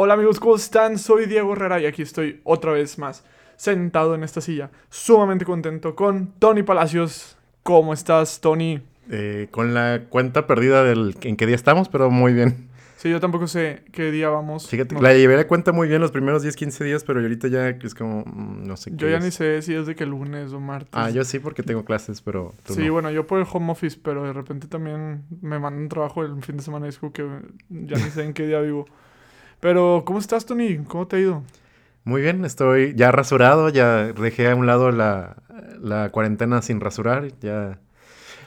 Hola amigos, ¿cómo están? Soy Diego Herrera y aquí estoy otra vez más sentado en esta silla, sumamente contento con Tony Palacios. ¿Cómo estás, Tony? Eh, con la cuenta perdida del en qué día estamos, pero muy bien. Sí, yo tampoco sé qué día vamos. Fíjate, No- la llevé la cuenta muy bien los primeros 10, 15 días, pero ahorita ya es como, mm, no sé qué yo ya es. ni sé si es de que lunes o martes. Ah, yo sí porque tengo clases, pero tú Sí, no. bueno, yo por el home office, pero de repente también me mandan trabajo el fin de semana y es como que ya ni sé en qué día vivo. Pero, ¿cómo estás, Tony? ¿Cómo te ha ido? Muy bien, estoy ya rasurado, ya dejé a un lado la, la cuarentena sin rasurar, ya...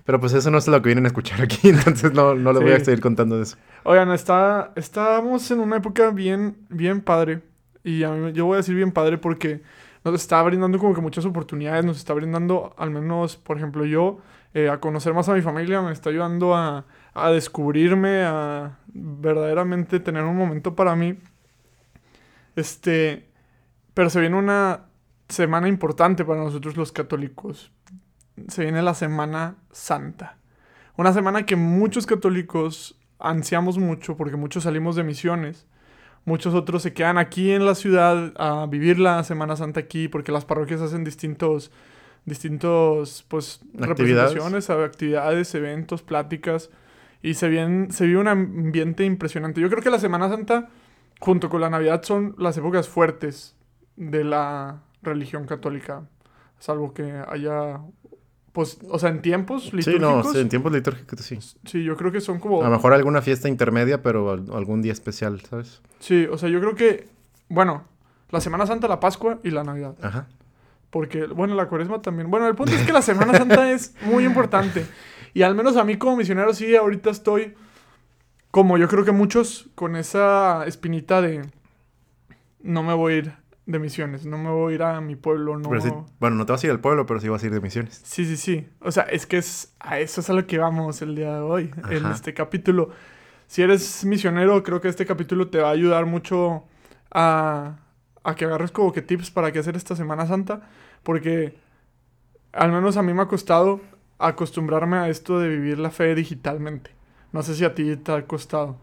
Pero pues eso no es lo que vienen a escuchar aquí, entonces no, no les voy a seguir contando de eso. Oigan, está, estábamos en una época bien, bien padre. Y a mí, yo voy a decir bien padre porque nos está brindando como que muchas oportunidades. Nos está brindando, al menos, por ejemplo, yo, eh, a conocer más a mi familia. Me está ayudando a, a descubrirme, a verdaderamente tener un momento para mí. Este, pero se viene una semana importante para nosotros los católicos. Se viene la Semana Santa. Una semana que muchos católicos ansiamos mucho porque muchos salimos de misiones. Muchos otros se quedan aquí en la ciudad a vivir la Semana Santa aquí porque las parroquias hacen distintos, distintos, pues, Actividades. representaciones, actividades, eventos, pláticas. Y se, viene, se vive un ambiente impresionante. Yo creo que la Semana Santa, junto con la Navidad, son las épocas fuertes de la religión católica. Salvo que haya, pues, o sea, en tiempos Sí, litúrgicos. no, sí, en tiempos litúrgicos sí. Sí, yo creo que son como... A lo mejor alguna fiesta intermedia, pero al- algún día especial, ¿sabes? Sí, o sea, yo creo que, bueno, la Semana Santa, la Pascua y la Navidad. Ajá. Porque, bueno, la Cuaresma también. Bueno, el punto es que la Semana Santa es muy importante. Y al menos a mí como misionero sí, ahorita estoy, como yo creo que muchos, con esa espinita de, no me voy a ir de misiones, no me voy a ir a mi pueblo, no... Pero sí- bueno, no te vas a ir al pueblo, pero sí vas a ir de misiones. Sí, sí, sí. O sea, es que es a eso es a lo que vamos el día de hoy, en este capítulo. Si eres misionero, creo que este capítulo te va a ayudar mucho a, a que agarres como que tips para qué hacer esta Semana Santa, porque al menos a mí me ha costado acostumbrarme a esto de vivir la fe digitalmente. No sé si a ti te ha costado.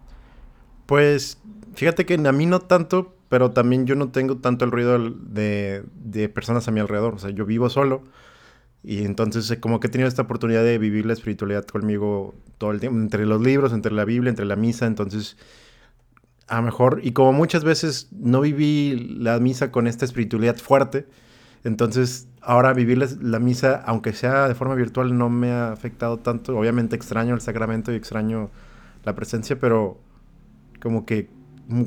Pues fíjate que a mí no tanto, pero también yo no tengo tanto el ruido de, de personas a mi alrededor. O sea, yo vivo solo y entonces eh, como que he tenido esta oportunidad de vivir la espiritualidad conmigo todo el tiempo, entre los libros, entre la Biblia, entre la misa. Entonces, a lo mejor, y como muchas veces no viví la misa con esta espiritualidad fuerte, entonces ahora vivir la, misa, aunque sea de forma virtual, no me ha afectado tanto. Obviamente extraño el sacramento y extraño la presencia, pero como que mm,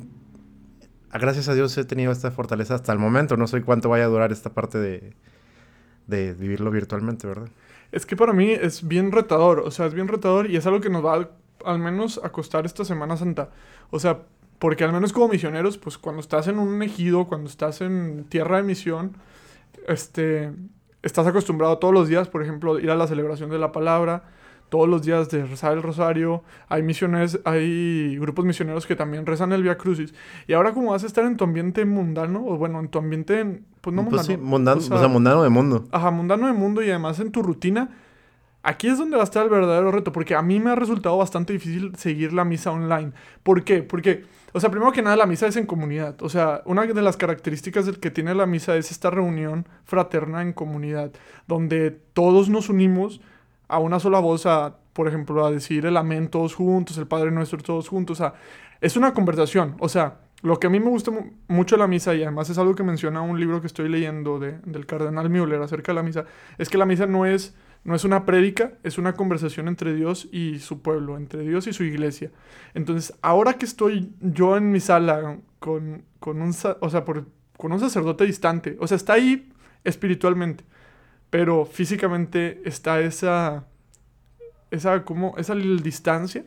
gracias a Dios he tenido esta fortaleza hasta el momento. No sé cuánto vaya a durar esta parte de, de vivirlo virtualmente, ¿verdad? Es que para mí es bien retador, o sea, es bien retador y es algo que nos va a, al menos a costar esta Semana Santa. O sea, porque al menos como misioneros, pues cuando estás en un ejido, cuando estás en tierra de misión, este, estás acostumbrado todos los días, por ejemplo, ir a la celebración de la palabra, todos los días de rezar el rosario, hay misiones, hay grupos misioneros que también rezan el Via Crucis. Y ahora como vas a estar en tu ambiente mundano, o bueno, en tu ambiente, pues no mundano. Pues sí, mundano, o sea, mundano de mundo. Ajá, mundano de mundo y además en tu rutina, aquí es donde va a estar el verdadero reto, porque a mí me ha resultado bastante difícil seguir la misa online. ¿Por qué? Porque, o sea, primero que nada, la misa es en comunidad. O sea, una de las características del que tiene la misa es esta reunión fraterna en comunidad, donde todos nos unimos a una sola voz, a, por ejemplo, a decir el amén todos juntos, el Padre Nuestro todos juntos. O sea, es una conversación. O sea, lo que a mí me gusta mu- mucho de la misa, y además es algo que menciona un libro que estoy leyendo de- del cardenal Müller acerca de la misa, es que la misa no es, no es una prédica, es una conversación entre Dios y su pueblo, entre Dios y su iglesia. Entonces, ahora que estoy yo en mi sala con, con un, o sea, por- con un sacerdote distante, o sea, está ahí espiritualmente, pero físicamente está esa, esa, como, esa distancia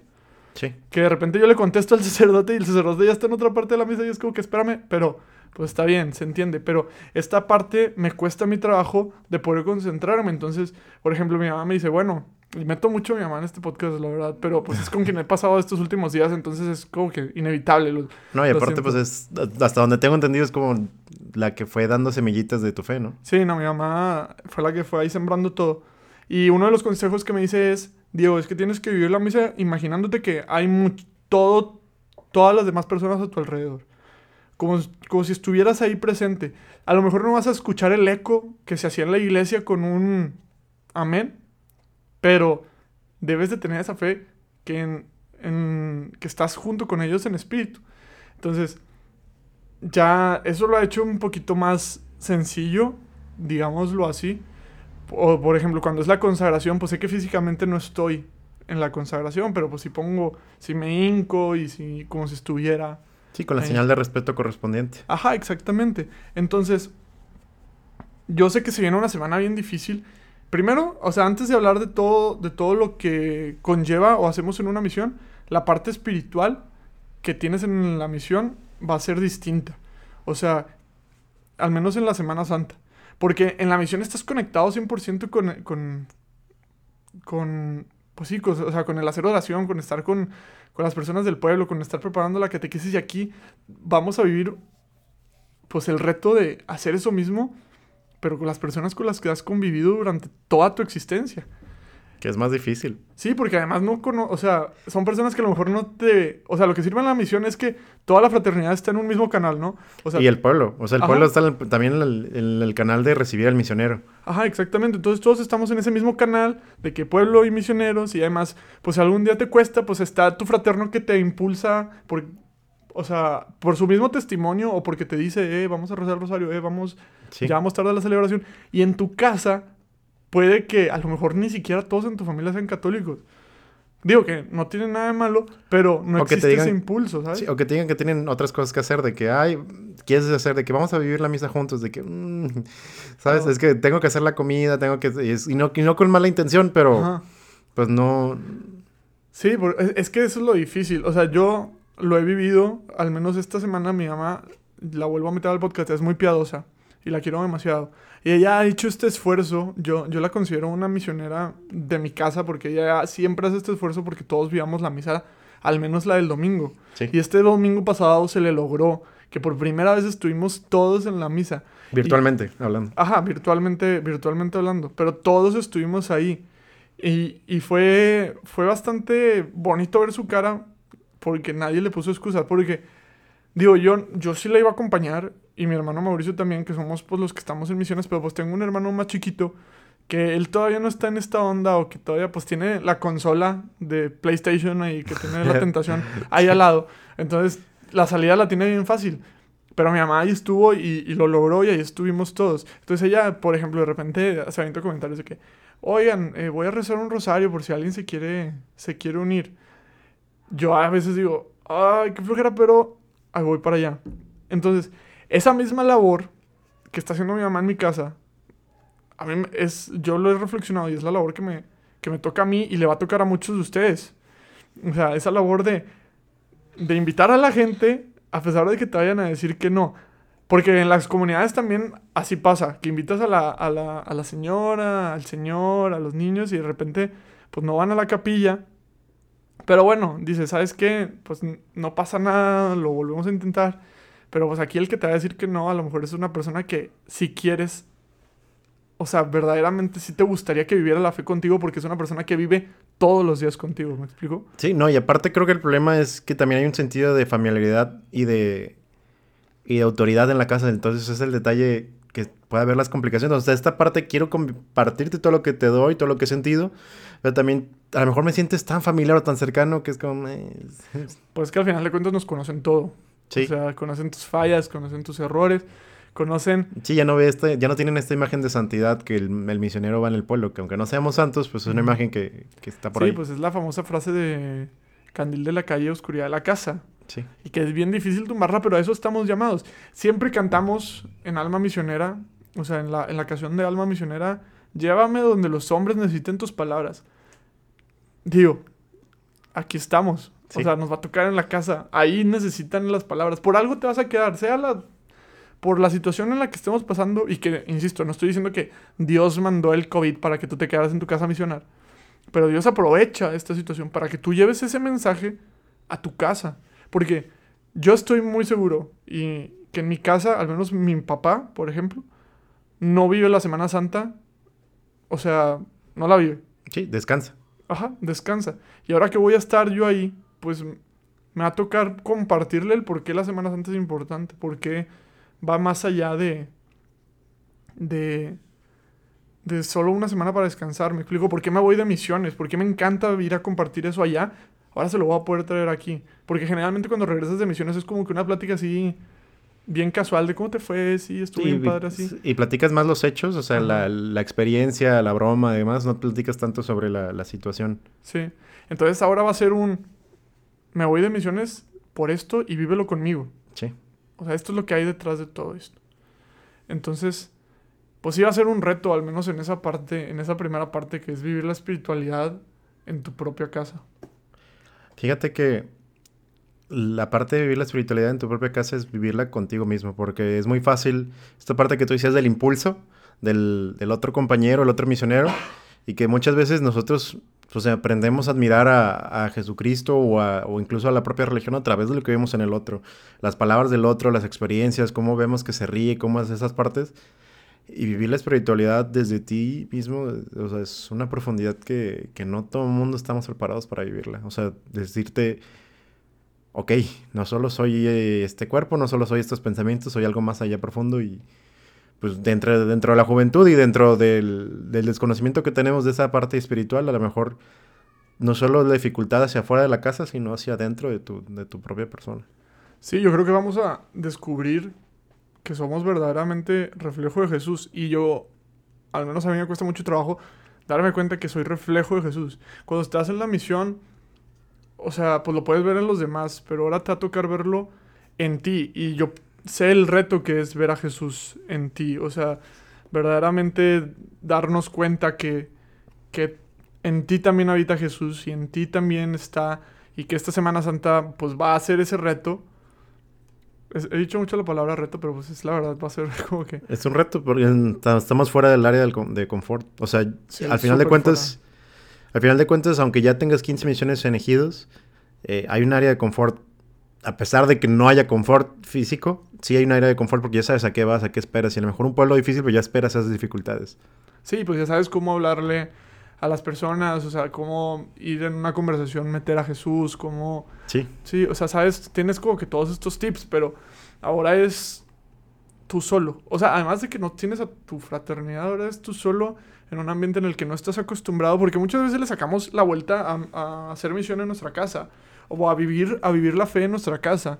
Sí. que de repente yo le contesto al sacerdote y el sacerdote ya está en otra parte de la misa y es como que espérame, pero pues está bien, se entiende, pero esta parte me cuesta mi trabajo de poder concentrarme, entonces, por ejemplo, mi mamá me dice, bueno, y meto mucho a mi mamá en este podcast, la verdad, pero pues es con quien he pasado estos últimos días, entonces es como que inevitable. lo- No, y Lo aparte, siento. pues es, hasta donde tengo entendido, es como la que fue dando semillitas de tu fe, ¿no? Sí, no, mi mamá fue la que fue ahí sembrando todo. Y uno de los consejos que me dice es, Diego, es que tienes que vivir la misa imaginándote que hay todo, todas las demás personas a tu alrededor. Como, como si estuvieras ahí presente. A lo mejor no vas a escuchar el eco que se hacía en la iglesia con un amén, pero debes de tener esa fe que, en, que estás junto con ellos en espíritu. Entonces, ya eso lo ha hecho un poquito más sencillo, digámoslo así. O, por ejemplo, cuando es la consagración, pues sé que físicamente no estoy en la consagración, pero pues si pongo, si me hinco y si como si estuviera. Sí, con la señal de respeto correspondiente. Ajá, exactamente. Entonces, yo sé que se viene una semana bien difícil. Primero, o sea, antes de hablar de todo, de todo lo que conlleva o hacemos en una misión, la parte espiritual que tienes en la misión va a ser distinta. O sea, al menos en la Semana Santa. Porque en la misión estás conectado 100% con, con, con, pues sí, con- o sea, con el hacer oración, con estar con, con las personas del pueblo, con estar preparando la catequesis y aquí vamos a vivir pues el reto de hacer eso mismo, pero con las personas con las que has convivido durante toda tu existencia. Que es más difícil. Sí, porque además no cono o sea, son personas que a lo mejor no te, o sea, lo que sirve en la misión es que toda la fraternidad está en un mismo canal, ¿no? O sea, y el pueblo. O sea, el Ajá. pueblo está en el- también en el, en el canal de recibir al misionero. Ajá, exactamente. Entonces todos estamos en ese mismo canal de que pueblo y misioneros y además, pues si algún día te cuesta, pues está tu fraterno que te impulsa por, o sea, por su mismo testimonio o porque te dice, eh, vamos a rezar el rosario, eh, vamos, Sí. ya vamos tarde a la celebración. Y en tu casa puede que a lo mejor ni siquiera todos en tu familia sean católicos. Digo que no tiene nada de malo, pero no O existe digan- ese impulso, ¿sabes? Sí, o que te digan que tienen otras cosas que hacer, de que, ay, quieres hacer, de que vamos a vivir la misa juntos, de que, mm, ¿sabes? Ah. Es que tengo que hacer la comida, tengo que, y, no, y no con mala intención, pero Ajá. pues no, Sí, es que eso es lo difícil. O sea, yo lo he vivido, al menos esta semana mi mamá, la vuelvo a meter al podcast, es muy piadosa y la quiero demasiado. Y ella ha hecho este esfuerzo, yo, yo la considero una misionera de mi casa porque ella siempre hace este esfuerzo porque todos vivamos la misa, al menos la del domingo. sí, Y este domingo pasado se le logró que por primera vez estuvimos todos en la misa. virtualmente hablando. Ajá, virtualmente, virtualmente hablando. Pero todos estuvimos ahí. Y, y fue, fue bastante bonito ver su cara porque nadie le puso excusa. Porque, digo, yo, yo sí la iba a acompañar y mi hermano Mauricio también, que somos pues los que estamos en misiones, pero pues tengo un hermano más chiquito que él todavía no está en esta onda o que todavía pues tiene la consola de PlayStation y que tiene la tentación ahí al lado. Entonces, la salida la tiene bien fácil. Pero mi mamá ahí estuvo y, y lo logró y ahí estuvimos todos. Entonces ella, por ejemplo, de repente se aventó comentarios de que, oigan, eh, voy a rezar un rosario por si alguien se quiere, se quiere unir. Yo a veces digo, ay, qué flojera, pero ahí voy para allá. Entonces, esa misma labor que está haciendo mi mamá en mi casa, a mí es, yo lo he reflexionado y es la labor que me, que me toca a mí y le va a tocar a muchos de ustedes. O sea, esa labor de, de invitar a la gente a pesar de que te vayan a decir que no. Porque en las comunidades también así pasa, que invitas a la, a la, a la señora, al señor, a los niños y de repente pues no van a la capilla. Pero bueno, dices, ¿sabes qué? Pues no pasa nada, lo volvemos a intentar. Pero pues aquí el que te va a decir que no, a lo mejor es una persona que si quieres, o sea, verdaderamente sí te gustaría que viviera la fe contigo porque es una persona que vive todos los días contigo, ¿me explico? Sí, no, y aparte creo que el problema es que también hay un sentido de familiaridad y de, y de autoridad en la casa, entonces es el detalle que puede haber las complicaciones. Sea, esta parte quiero compartirte todo lo que te doy, todo lo que he sentido, pero también a lo mejor me sientes tan familiar o tan cercano que es como... eh, Pues que al final de cuentas nos conocen todo. Sí. O sea, conocen tus fallas, conocen tus errores, conocen... Sí, ya no ve esta, ya no tienen esta imagen de santidad que el, el misionero va en el pueblo, que aunque no seamos santos, pues es una imagen que, que está por sí, ahí. pues es la famosa frase de candil de la calle, oscuridad de la casa. Sí. Y que es bien difícil tumbarla, pero a eso estamos llamados. Siempre cantamos en Alma Misionera, o sea, en la, en la canción de Alma Misionera, llévame donde los hombres necesiten tus palabras. Digo, aquí estamos. O sea, nos va a tocar en la casa. Ahí necesitan las palabras. Por algo te vas a quedar, sea la por la situación en la que estemos pasando y que, insisto, no estoy diciendo que Dios mandó el COVID para que tú te quedaras en tu casa a misionar, pero Dios aprovecha esta situación para que tú lleves ese mensaje a tu casa. Porque yo estoy muy seguro y que en mi casa, al menos mi papá, por ejemplo, no vive la Semana Santa, o sea, no la vive. Sí, descansa. Ajá, descansa. Y ahora que voy a estar yo ahí, pues me va a tocar compartirle el por qué la Semana Santa es importante, por qué va más allá de, de, de solo una semana para descansar. Me explico por qué me voy de misiones, por qué me encanta ir a compartir eso allá. Ahora se lo voy a poder traer aquí. Porque generalmente cuando regresas de misiones es como que una plática así bien casual de cómo te fue, sí, estuvo bien padre así. Y platicas más los hechos, o sea, la, la, experiencia, la broma, además, no platicas tanto sobre la, la situación. Sí. Entonces ahora va a ser un, me voy de misiones por esto y vívelo conmigo. Sí. O sea, esto es lo que hay detrás de todo esto. Entonces, pues iba a ser un reto, al menos en esa parte, en esa primera parte, que es vivir la espiritualidad en tu propia casa. Fíjate que la parte de vivir la espiritualidad en tu propia casa es vivirla contigo mismo, porque es muy fácil, esta parte que tú decías del impulso, del, del otro compañero, el otro misionero, y que muchas veces nosotros pues, aprendemos a admirar a, a Jesucristo o, a, o, incluso a la propia religión a través de lo que vemos en el otro. Las palabras del otro, las experiencias, cómo vemos que se ríe, cómo hace esas partes. Y vivir la espiritualidad desde ti mismo, o sea, es una profundidad que, que no todo el mundo estamos preparados para vivirla. O sea, decirte, ok, no solo soy eh, este cuerpo, no solo soy estos pensamientos, soy algo más allá profundo y pues dentro, dentro de la juventud y dentro del, desconocimiento que tenemos de esa parte espiritual, a lo mejor no solo la dificultad hacia afuera de la casa, sino hacia adentro de tu, de tu propia persona. Sí, yo creo que vamos a descubrir que somos verdaderamente reflejo de Jesús. Y yo, al menos a mí me cuesta mucho trabajo darme cuenta que soy reflejo de Jesús. Cuando estás en la misión, o sea, pues lo puedes ver en los demás, pero ahora te va a tocar verlo en ti. Y yo sé el reto que es ver a Jesús en ti. O sea, verdaderamente darnos cuenta que, que en ti también habita Jesús y en ti también está. Y que esta Semana Santa pues va a ser ese reto. He dicho mucho la palabra reto, pero pues es la verdad, va a ser como que... Es un reto porque estamos fuera del área de confort. O sea, sí, al final de cuentas... Fuera. Al final de cuentas, aunque ya tengas 15 misiones en ejidos, eh, hay un área de confort. A pesar de que no haya confort físico, sí hay un área de confort porque ya sabes a qué vas, a qué esperas. Y a lo mejor un pueblo difícil, pues ya esperas esas dificultades. Sí, pues ya sabes cómo hablarle a las personas, o sea, cómo ir en una conversación, meter a Jesús, cómo... Sí. Sí, o sea, sabes, tienes como que todos estos tips, pero ahora es tú solo. O sea, además de que no tienes a tu fraternidad, ahora es tú solo en un ambiente en el que no estás acostumbrado, porque muchas veces le sacamos la vuelta a, a, hacer misión en nuestra casa, o a vivir, a vivir la fe en nuestra casa.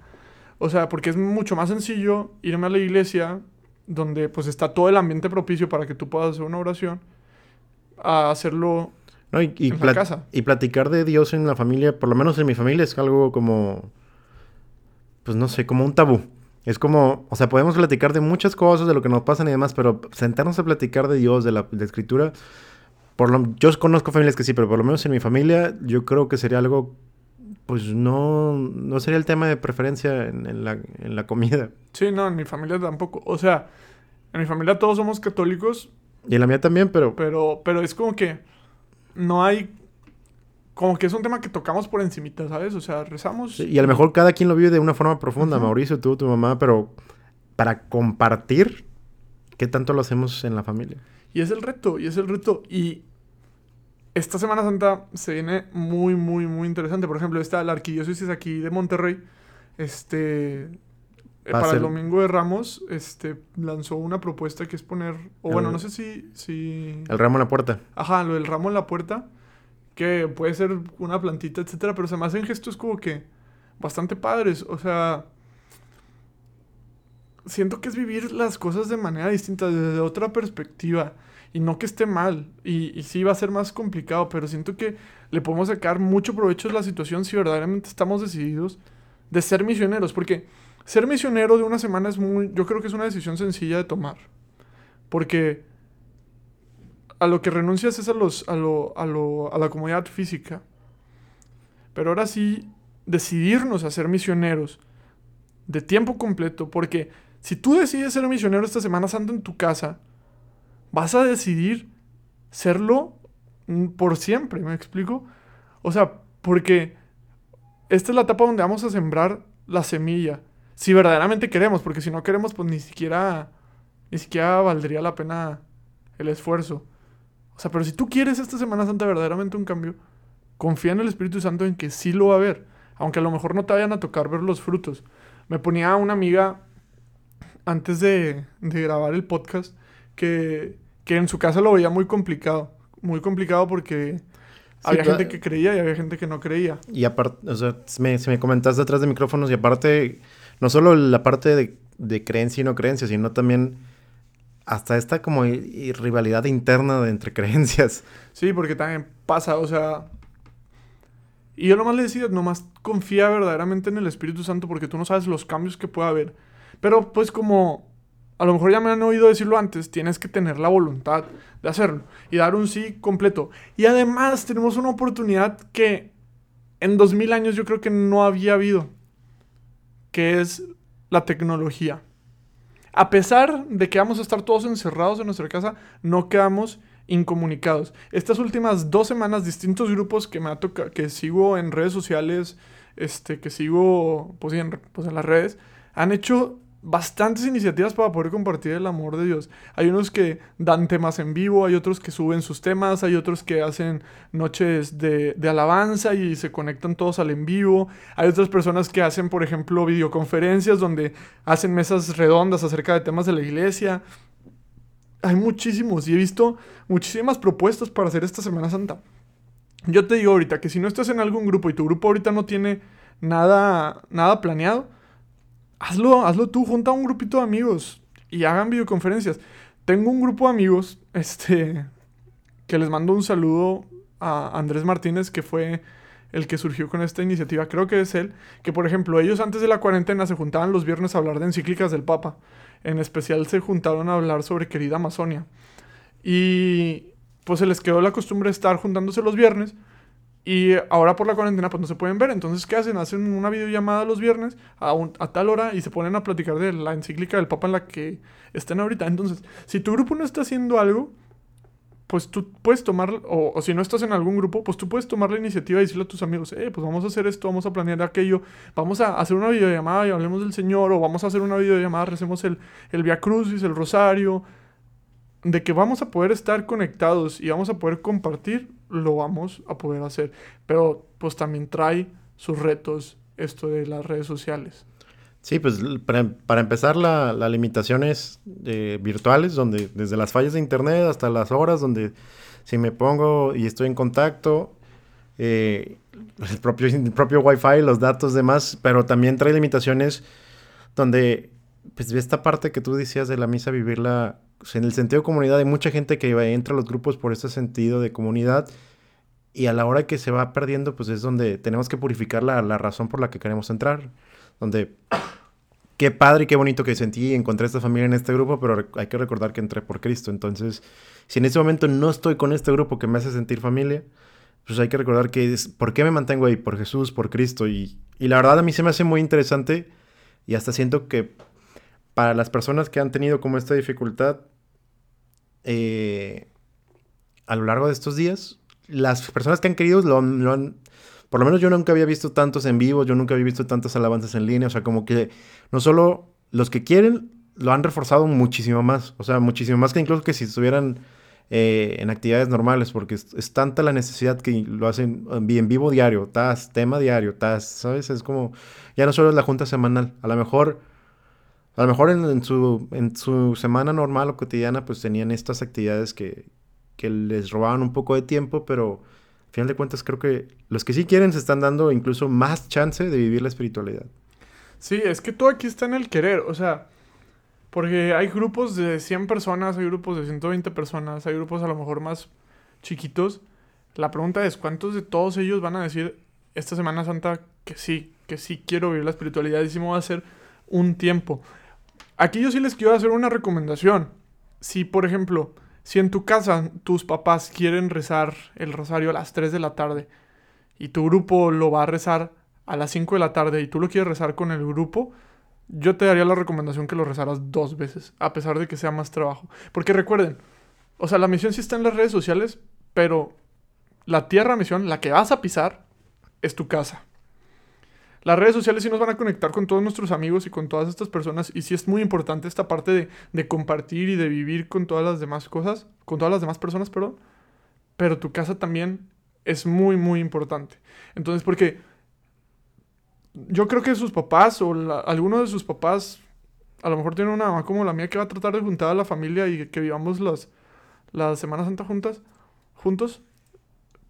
O sea, porque es mucho más sencillo irme a la iglesia, donde pues está todo el ambiente propicio para que tú puedas hacer una oración, a hacerlo no, y, y, en la casa. y platicar de Dios en la familia, por lo menos en mi familia, es algo como, pues no sé, como un tabú. Es como, o sea, podemos platicar de muchas cosas, de lo que nos pasan y demás, pero sentarnos a platicar de Dios, de la, de la escritura, por lo, yo conozco familias que sí, pero por lo menos en mi familia yo creo que sería algo, pues no, no sería el tema de preferencia en, en, la, en la comida. Sí, no, en mi familia tampoco. O sea, en mi familia todos somos católicos. Y en la mía también, pero... Pero, pero es como que no hay como que es un tema que tocamos por encimita, ¿sabes? O sea, rezamos. Sí, y a lo mejor cada quien lo vive de una forma profunda, uh -huh. Mauricio, tú, tu mamá, pero para compartir, ¿qué tanto lo hacemos en la familia? Y es el reto, y es el reto. Y esta Semana Santa se viene muy, muy, muy interesante. Por ejemplo, está la arquidiócesis aquí de Monterrey, este... Para el domingo de Ramos, este, lanzó una propuesta que es poner, o el, bueno, no sé si, si... El ramo en la puerta. Ajá, lo del ramo en la puerta que puede ser una plantita, etcétera, pero se me hacen gestos como que bastante padres. O sea, siento que es vivir las cosas de manera distinta, desde otra perspectiva. Y no que esté mal. Y, sí va a ser más complicado, pero siento que le podemos sacar mucho provecho de la situación si verdaderamente estamos decididos de ser misioneros. Porque ser misionero de una semana es muy. Yo creo que es una decisión sencilla de tomar. Porque a lo que renuncias es a, los, a, lo, a, lo, a la comunidad física. Pero ahora sí, decidirnos a ser misioneros de tiempo completo, porque si tú decides ser misionero esta Semana Santa en tu casa, vas a decidir serlo por siempre, ¿me explico? O sea, porque esta es la etapa donde vamos a sembrar la semilla, si verdaderamente queremos, porque si no queremos, pues ni siquiera, ni siquiera valdría la pena el esfuerzo. O sea, pero si tú quieres esta Semana Santa verdaderamente un cambio, confía en el Espíritu Santo en que sí lo va a haber. aunque a lo mejor no te vayan a tocar ver los frutos. Me ponía una amiga antes de, de grabar el podcast que, que en su casa lo veía muy complicado. Muy complicado porque había gente que creía y había gente que no creía. Y aparte, o sea, me, se me comentaste detrás de micrófonos y aparte, no solo la parte de, de creencia y no creencia, sino también hasta esta como rivalidad interna de entre creencias. Sí, porque también pasa, o sea... Y yo nomás le decía, nomás confía verdaderamente en el Espíritu Santo porque tú no sabes los cambios que puede haber. Pero pues como a lo mejor ya me han oído decirlo antes, tienes que tener la voluntad de hacerlo y dar un sí completo. Y además tenemos una oportunidad que en 2000 años yo creo que no había habido, que es la tecnología. A pesar de que vamos a estar todos encerrados en nuestra casa, no quedamos incomunicados. Estas últimas dos semanas, distintos grupos que me ha tocado, que sigo en redes sociales, este, que sigo pues, en, pues, en las redes, han hecho bastantes iniciativas para poder compartir el amor de Dios. Hay unos que dan temas en vivo, hay otros que suben sus temas, hay otros que hacen noches de, alabanza y se conectan todos al en vivo. Hay otras personas que hacen, por ejemplo, videoconferencias donde hacen mesas redondas acerca de temas de la iglesia. Hay muchísimos y he visto muchísimas propuestas para hacer esta Semana Santa. Yo te digo ahorita que si no estás en algún grupo y tu grupo ahorita no tiene nada, nada planeado, hazlo, hazlo tú, junta un grupito de amigos y hagan videoconferencias. Tengo un grupo de amigos, este, que les mando un saludo a Andrés Martínez, que fue el que surgió con esta iniciativa, creo que es él, que por ejemplo ellos antes de la cuarentena se juntaban los viernes a hablar de encíclicas del Papa, en especial se juntaron a hablar sobre querida Amazonia. Y pues se les quedó la costumbre de estar juntándose los viernes y ahora por la cuarentena pues no se pueden ver. Entonces, ¿qué hacen? Hacen una videollamada los viernes a, a, tal hora y se ponen a platicar de la encíclica del Papa en la que están ahorita. Entonces, si tu grupo no está haciendo algo, pues tú puedes tomar, o, si no estás en algún grupo, pues tú puedes tomar la iniciativa y decirle a tus amigos, eh, pues vamos a hacer esto, vamos a planear aquello, vamos a hacer una videollamada y hablemos del Señor, o vamos a hacer una videollamada, recemos el, el Via Crucis, el Rosario, de que vamos a poder estar conectados y vamos a poder compartir, lo vamos a poder hacer. Pero pues también trae sus retos esto de las redes sociales. Sí, pues para, empezar la, la limitaciones eh, virtuales, donde desde las fallas de internet hasta las horas, donde si me pongo y estoy en contacto, eh, el, propio, el propio Wi-Fi, los datos, demás, pero también trae limitaciones donde, pues esta parte que tú decías de la misa, vivirla en el sentido de comunidad hay mucha gente que entra a los grupos por ese sentido de comunidad y a la hora que se va perdiendo, pues es donde tenemos que purificar la, razón por la que queremos entrar. Donde qué padre y qué bonito que sentí y encontré esta familia en este grupo, pero hay que recordar que entré por Cristo. Entonces, si en ese momento no estoy con este grupo que me hace sentir familia, pues hay que recordar que es, ¿por qué me mantengo ahí? Por Jesús, por Cristo. Y, y la verdad a mí se me hace muy interesante y hasta siento que para las personas que han tenido como esta dificultad, eh, a lo largo de estos días, las personas que han querido lo, han... Por lo menos yo nunca había visto tantos en vivo, yo nunca había visto tantas alabanzas en línea, o sea, como que no solo los que quieren lo han reforzado muchísimo más, o sea, muchísimo más que incluso que si estuvieran eh, en actividades normales, porque es, tanta la necesidad que lo hacen en vivo diario, tas, tema diario, tas, ¿sabes? Es como, ya no solo es la junta semanal, a lo mejor a lo mejor en, su, en su semana normal o cotidiana pues tenían estas actividades que, que les robaban un poco de tiempo, pero al final de cuentas creo que los que sí quieren se están dando incluso más chance de vivir la espiritualidad. Sí, es que todo aquí está en el querer, o sea, porque hay grupos de 100 personas, hay grupos de 120 personas, hay grupos a lo mejor más chiquitos. La pregunta es, ¿cuántos de todos ellos van a decir esta Semana Santa que sí, que sí quiero vivir la espiritualidad y sí me voy a hacer un tiempo? Aquí yo sí les quiero hacer una recomendación. Si, por ejemplo, si en tu casa tus papás quieren rezar el rosario a las 3 de la tarde y tu grupo lo va a rezar a las 5 de la tarde y tú lo quieres rezar con el grupo, yo te daría la recomendación que lo rezaras dos veces, a pesar de que sea más trabajo. Porque recuerden, o sea, la misión sí está en las redes sociales, pero la tierra misión, la que vas a pisar, es tu casa. Las redes sociales sí nos van a conectar con todos nuestros amigos y con todas estas personas. Y sí es muy importante esta parte de, compartir y de vivir con todas las demás cosas, con todas las demás personas, perdón. Pero tu casa también es muy, muy importante. Entonces, porque yo creo que sus papás o alguno de sus papás a lo mejor tiene una mamá como la mía que va a tratar de juntar a la familia y que vivamos las, la Semana Santa juntas, juntos.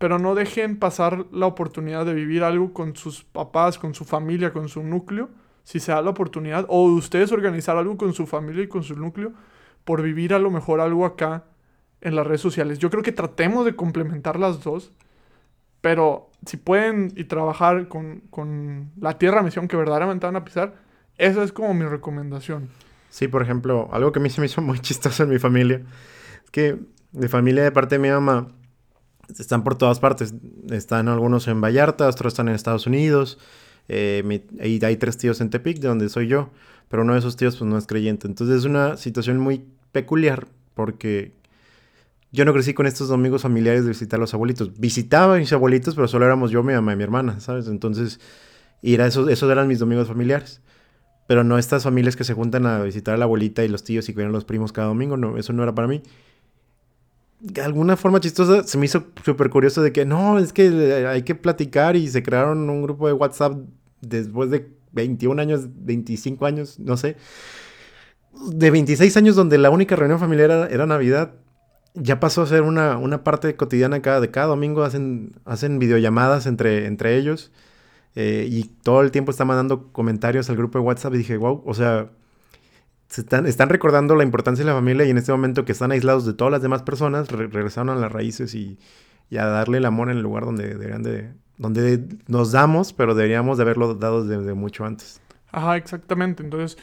Pero no dejen pasar la oportunidad de vivir algo con sus papás, con su familia, con su núcleo, si se da la oportunidad, o ustedes organizar algo con su familia y con su núcleo, por vivir a lo mejor algo acá en las redes sociales. Yo creo que tratemos de complementar las dos, pero si pueden y trabajar con, con la tierra misión que verdaderamente van a pisar, esa es como mi recomendación. Sí, por ejemplo, algo que a mí se me hizo muy chistoso en mi familia, es que de familia de parte de mi mamá están por todas partes. Están algunos en Vallarta, otros están en Estados Unidos. Eh, hay tres tíos en Tepic, de donde soy yo. Pero uno de esos tíos pues no es creyente. Entonces es una situación muy peculiar porque yo no crecí con estos domingos familiares de visitar a los abuelitos. Visitaba a mis abuelitos, pero solo éramos yo, mi mamá y mi hermana, ¿sabes? Entonces, y era eso, esos eran mis domingos familiares. Pero no estas familias que se juntan a visitar a la abuelita y los tíos y cuidan a los primos cada domingo, no, eso no era para mí. De alguna forma chistosa se me hizo súper curioso de que no, es que hay que platicar y se crearon un grupo de WhatsApp después de 21 años, 25 años, no sé. De 26 años donde la única reunión familiar era, Navidad. Ya pasó a ser una, una parte cotidiana cada, de cada domingo. Hacen, hacen videollamadas entre, entre ellos. Eh, y todo el tiempo está mandando comentarios al grupo de WhatsApp y dije, wow, o sea, se están, están recordando la importancia de la familia y en este momento que están aislados de todas las demás personas, regresaron a las raíces y, a darle el amor en el lugar donde deberían de, donde nos damos, pero deberíamos de haberlo dado desde mucho antes. Ajá, exactamente. Entonces,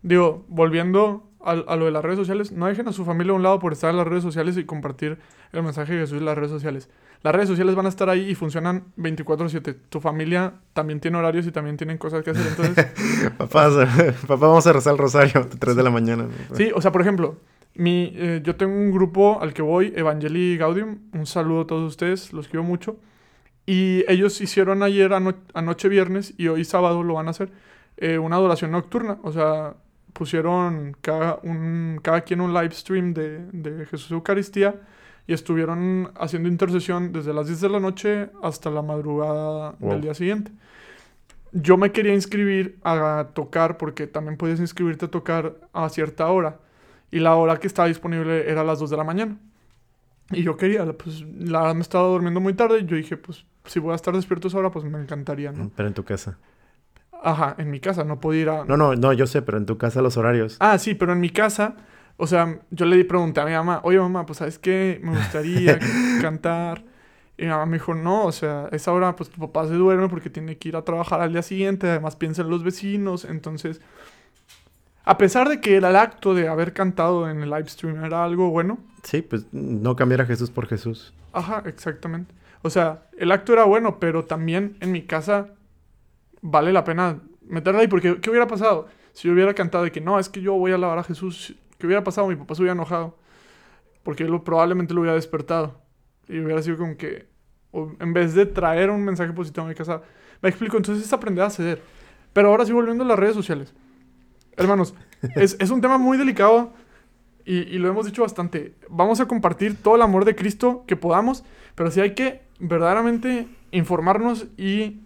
digo, volviendo a, a, lo de las redes sociales, no dejen a su familia a un lado por estar en las redes sociales y compartir el mensaje de Jesús en las redes sociales las redes sociales van a estar ahí y funcionan 24/7. Tu familia también tiene horarios y también tienen cosas que hacer. Entonces, papá, papá, vamos a rezar el rosario a 3 de la mañana. Sí, o sea, por ejemplo, mi, eh, yo tengo un grupo al que voy, Evangelii Gaudium. Un saludo a todos ustedes, los quiero mucho. Y ellos hicieron ayer, anoche viernes y hoy sábado lo van a hacer, eh, una adoración nocturna. O sea, pusieron cada, un, cada quien un live stream de, de Jesús Eucaristía y estuvieron haciendo intercesión desde las 10 de la noche hasta la madrugada del día siguiente. Yo me quería inscribir a tocar porque también podías inscribirte a tocar a cierta hora y la hora que estaba disponible era a las 2 de la mañana. Y yo quería, pues la me estaba durmiendo muy tarde y yo dije, pues si voy a estar despierto esa hora, pues me encantaría, ¿no? Pero en tu casa. Ajá, en mi casa, no podía ir a... No, no, no, yo sé, pero en tu casa los horarios. Ah, sí, pero en mi casa o sea, yo le pregunté a mi mamá, oye mamá, pues sabes qué, me gustaría cantar. Y mi mamá me dijo, no, o sea, esa hora pues tu papá se duerme porque tiene que ir a trabajar al día siguiente, además piensa en los vecinos, entonces, a pesar de que el acto de haber cantado en el live stream era algo bueno. Sí, pues no cambiar a Jesús por Jesús. Ajá, exactamente. O sea, el acto era bueno, pero también en mi casa vale la pena meterla ahí, porque ¿qué hubiera pasado? Si yo hubiera cantado de que no, es que yo voy a alabar a Jesús ¿Qué hubiera pasado? Mi papá se hubiera enojado. Porque él probablemente lo hubiera despertado. Y hubiera sido como que, en vez de traer un mensaje positivo a mi casa, me explico. Entonces es aprender a ceder. Pero ahora sí, volviendo a las redes sociales. Hermanos, es, es un tema muy delicado y, y, lo hemos dicho bastante. Vamos a compartir todo el amor de Cristo que podamos, pero sí hay que verdaderamente informarnos y,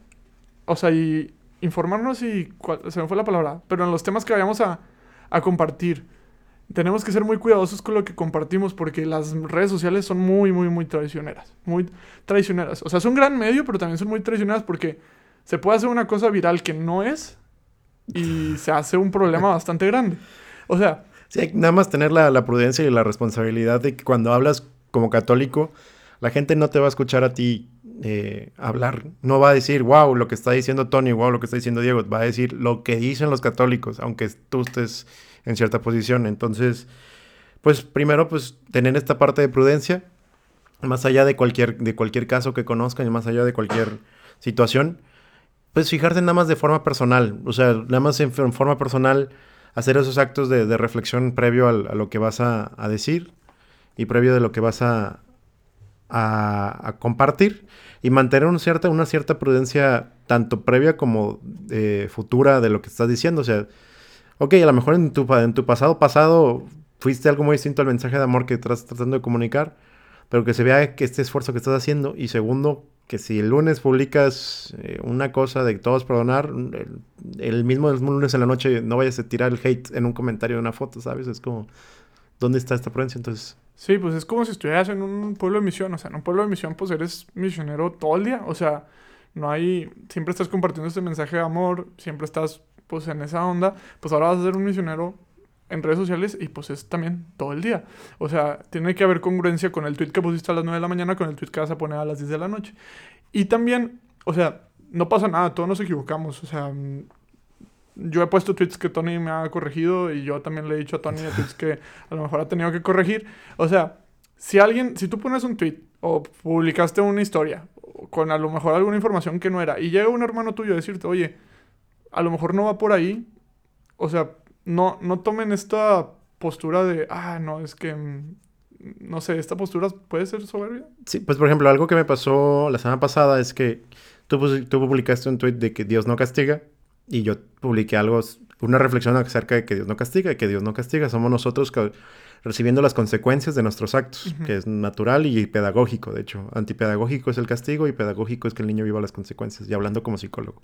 o sea, y informarnos y, se me fue la palabra, pero en los temas que vayamos a, a compartir tenemos que ser muy cuidadosos con lo que compartimos porque las redes sociales son muy, muy, muy traicioneras. Muy traicioneras. O sea, son un gran medio, pero también son muy traicioneras porque se puede hacer una cosa viral que no es y se hace un problema bastante grande. O sea... Sí, hay nada más tener la, prudencia y la responsabilidad de que cuando hablas como católico, la gente no te va a escuchar a ti eh, hablar. No va a decir, wow, lo que está diciendo Tony, wow, lo que está diciendo Diego. Va a decir lo que dicen los católicos, aunque tú estés en cierta posición. Entonces, pues primero, pues tener esta parte de prudencia, más allá de cualquier, de cualquier caso que conozcan y más allá de cualquier situación, pues fijarse nada más de forma personal, o sea, nada más en, forma personal hacer esos actos de, reflexión previo a, lo que vas a, decir y previo de lo que vas a, a, compartir y mantener una cierta, una cierta prudencia tanto previa como eh, futura de lo que estás diciendo, o sea, ok, a lo mejor en tu, en tu pasado pasado fuiste algo muy distinto al mensaje de amor que estás tratando de comunicar, pero que se vea que este esfuerzo que estás haciendo y segundo, que si el lunes publicas eh, una cosa de todos perdonar, el, mismo lunes en la noche no vayas a tirar el hate en un comentario de una foto, ¿sabes? Es como, ¿dónde está esta prudencia? Entonces... Sí, pues es como si estuvieras en un pueblo de misión, o sea, en un pueblo de misión pues eres misionero todo el día, o sea, no hay, siempre estás compartiendo este mensaje de amor, siempre estás pues en esa onda, pues ahora vas a ser un misionero en redes sociales y pues es también todo el día. O sea, tiene que haber congruencia con el tweet que pusiste a las 9 de la mañana con el tweet que vas a poner a las 10 de la noche. Y también, o sea, no pasa nada, todos nos equivocamos. O sea, mm, yo he puesto tweets que Tony me ha corregido y yo también le he dicho a Tony tweets que a lo mejor ha tenido que corregir. O sea, si alguien, si tú pones un tweet o publicaste una historia con a lo mejor alguna información que no era y llega un hermano tuyo a decirte, oye, a lo mejor no va por ahí, o sea, no, no tomen esta postura de, ah, no, es que, mm, no sé, esta postura puede ser soberbia. Sí, pues por ejemplo, algo que me pasó la semana pasada es que tú, tú publicaste un tweet de que Dios no castiga y yo publiqué algo, una reflexión acerca de que Dios no castiga y que Dios no castiga. Somos nosotros recibiendo las consecuencias de nuestros actos, que es natural y pedagógico, de hecho. Antipedagógico es el castigo y pedagógico es que el niño viva las consecuencias, y hablando como psicólogo.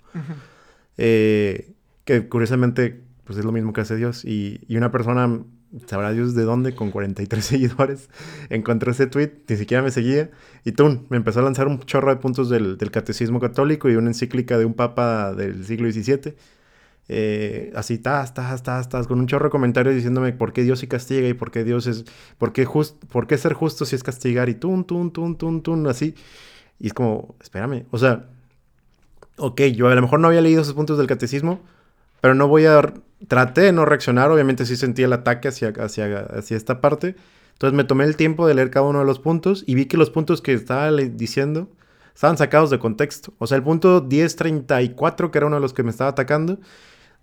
Eh, que curiosamente pues es lo mismo que hace Dios. Y, y, una persona, sabrá Dios de dónde, con 43 seguidores, encontró ese tweet, ni siquiera me seguía, y tú, me empezó a lanzar un chorro de puntos del, del catecismo católico y una encíclica de un papa del siglo XVII. Eh, así, estás, estás, estás, estás, con un chorro de comentarios diciéndome por qué Dios sí castiga y por qué Dios es, por qué, just, por qué ser justo si es castigar y tun, tun, tun, tun, tun, así. Y es como, espérame, o sea, ok, yo a lo mejor no había leído esos puntos del catecismo, pero no voy a traté de no reaccionar, obviamente sí sentí el ataque hacia, hacia, hacia esta parte. Entonces me tomé el tiempo de leer cada uno de los puntos y vi que los puntos que estaba diciendo estaban sacados de contexto. O sea, el punto 1034, que era uno de los que me estaba atacando,